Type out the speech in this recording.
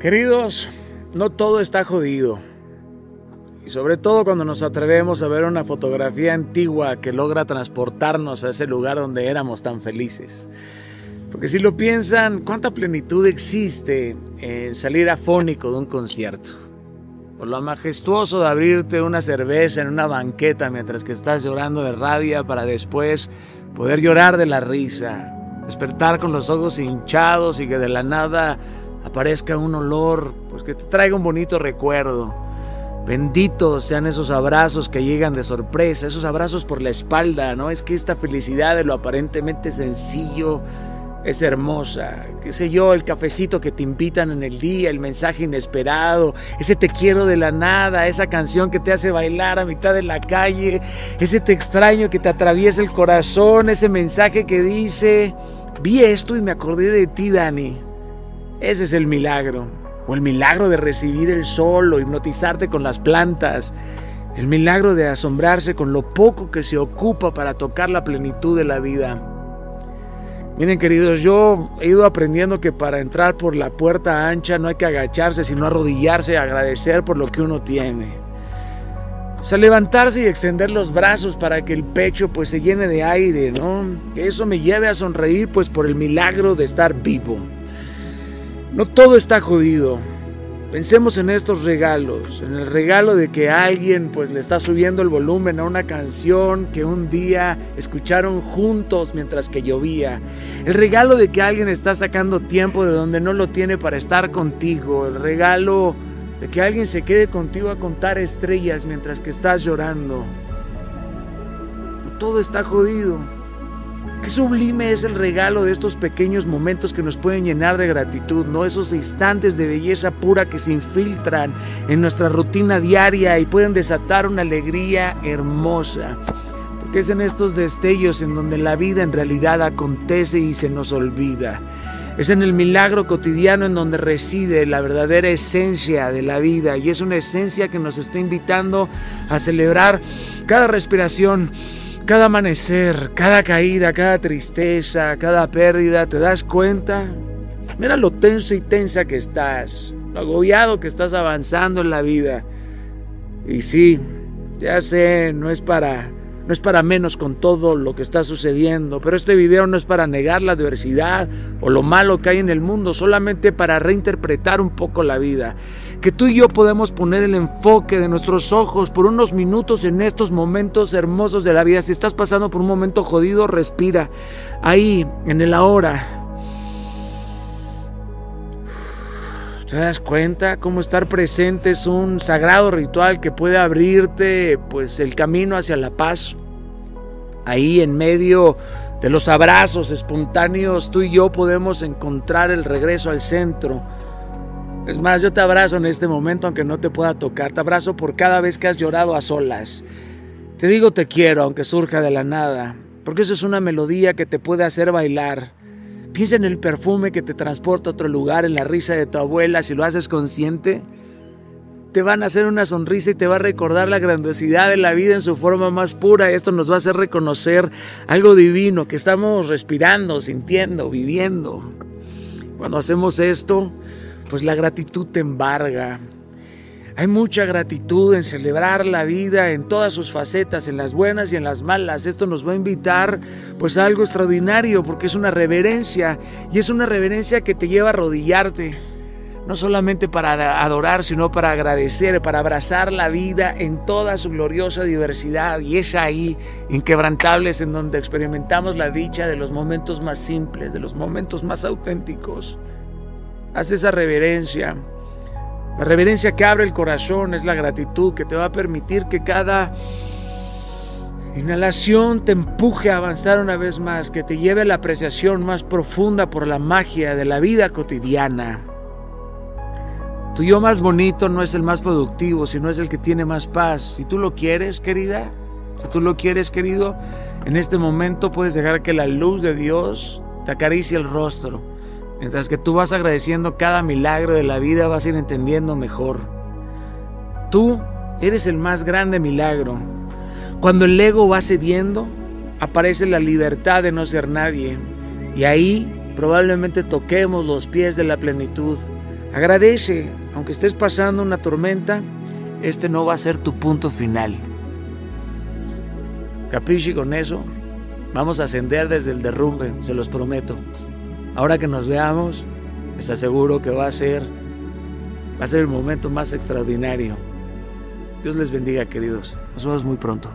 Queridos, no todo está jodido. Y sobre todo cuando nos atrevemos a ver una fotografía antigua que logra transportarnos a ese lugar donde éramos tan felices. Porque si lo piensan, ¿cuánta plenitud existe en salir afónico de un concierto? Por lo majestuoso de abrirte una cerveza en una banqueta mientras que estás llorando de rabia para después poder llorar de la risa, despertar con los ojos hinchados y que de la nada aparezca un olor, pues que te traiga un bonito recuerdo. Benditos sean esos abrazos que llegan de sorpresa, esos abrazos por la espalda, ¿no? Es que esta felicidad de lo aparentemente sencillo es hermosa. Qué sé yo, el cafecito que te invitan en el día, el mensaje inesperado, ese te quiero de la nada, esa canción que te hace bailar a mitad de la calle, ese te extraño que te atraviesa el corazón, ese mensaje que dice, vi esto y me acordé de ti, Dani. Ese es el milagro. O el milagro de recibir el sol o hipnotizarte con las plantas. El milagro de asombrarse con lo poco que se ocupa para tocar la plenitud de la vida. Miren queridos, yo he ido aprendiendo que para entrar por la puerta ancha no hay que agacharse, sino arrodillarse y agradecer por lo que uno tiene. O sea, levantarse y extender los brazos para que el pecho pues se llene de aire, ¿no? Que eso me lleve a sonreír pues por el milagro de estar vivo. No todo está jodido. Pensemos en estos regalos, en el regalo de que alguien pues le está subiendo el volumen a una canción que un día escucharon juntos mientras que llovía. El regalo de que alguien está sacando tiempo de donde no lo tiene para estar contigo. El regalo de que alguien se quede contigo a contar estrellas mientras que estás llorando. Todo está jodido. Qué sublime es el regalo de estos pequeños momentos que nos pueden llenar de gratitud, ¿no? Esos instantes de belleza pura que se infiltran en nuestra rutina diaria y pueden desatar una alegría hermosa. Porque es en estos destellos en donde la vida en realidad acontece y se nos olvida. Es en el milagro cotidiano en donde reside la verdadera esencia de la vida y es una esencia que nos está invitando a celebrar cada respiración cada amanecer, cada caída, cada tristeza, cada pérdida, te das cuenta. Mira lo tenso y tensa que estás, lo agobiado que estás avanzando en la vida. Y sí, ya sé, no es para no es para menos con todo lo que está sucediendo, pero este video no es para negar la adversidad o lo malo que hay en el mundo, solamente para reinterpretar un poco la vida. Que tú y yo podemos poner el enfoque de nuestros ojos por unos minutos en estos momentos hermosos de la vida. Si estás pasando por un momento jodido, respira ahí, en el ahora. ¿Te das cuenta cómo estar presente es un sagrado ritual que puede abrirte pues el camino hacia la paz? Ahí en medio de los abrazos espontáneos, tú y yo podemos encontrar el regreso al centro. Es más, yo te abrazo en este momento aunque no te pueda tocar. Te abrazo por cada vez que has llorado a solas. Te digo te quiero aunque surja de la nada, porque eso es una melodía que te puede hacer bailar Piensa en el perfume que te transporta a otro lugar, en la risa de tu abuela, si lo haces consciente. Te van a hacer una sonrisa y te va a recordar la grandiosidad de la vida en su forma más pura. Esto nos va a hacer reconocer algo divino que estamos respirando, sintiendo, viviendo. Cuando hacemos esto, pues la gratitud te embarga, hay mucha gratitud en celebrar la vida en todas sus facetas, en las buenas y en las malas. Esto nos va a invitar pues a algo extraordinario porque es una reverencia y es una reverencia que te lleva a arrodillarte. No solamente para adorar, sino para agradecer, para abrazar la vida en toda su gloriosa diversidad. Y es ahí, inquebrantables, en donde experimentamos la dicha de los momentos más simples, de los momentos más auténticos. Haz esa reverencia la reverencia que abre el corazón es la gratitud que te va a permitir que cada inhalación te empuje a avanzar una vez más, que te lleve a la apreciación más profunda por la magia de la vida cotidiana. Tu yo más bonito no es el más productivo, sino es el que tiene más paz. Si tú lo quieres, querida, si tú lo quieres, querido, en este momento puedes dejar que la luz de Dios te acaricie el rostro Mientras que tú vas agradeciendo cada milagro de la vida, vas a ir entendiendo mejor. Tú eres el más grande milagro. Cuando el ego va cediendo, aparece la libertad de no ser nadie. Y ahí probablemente toquemos los pies de la plenitud. Agradece, aunque estés pasando una tormenta, este no va a ser tu punto final. Capisci con eso? Vamos a ascender desde el derrumbe, se los prometo. Ahora que nos veamos, les aseguro que va a ser va a ser el momento más extraordinario. Dios les bendiga, queridos. Nos vemos muy pronto.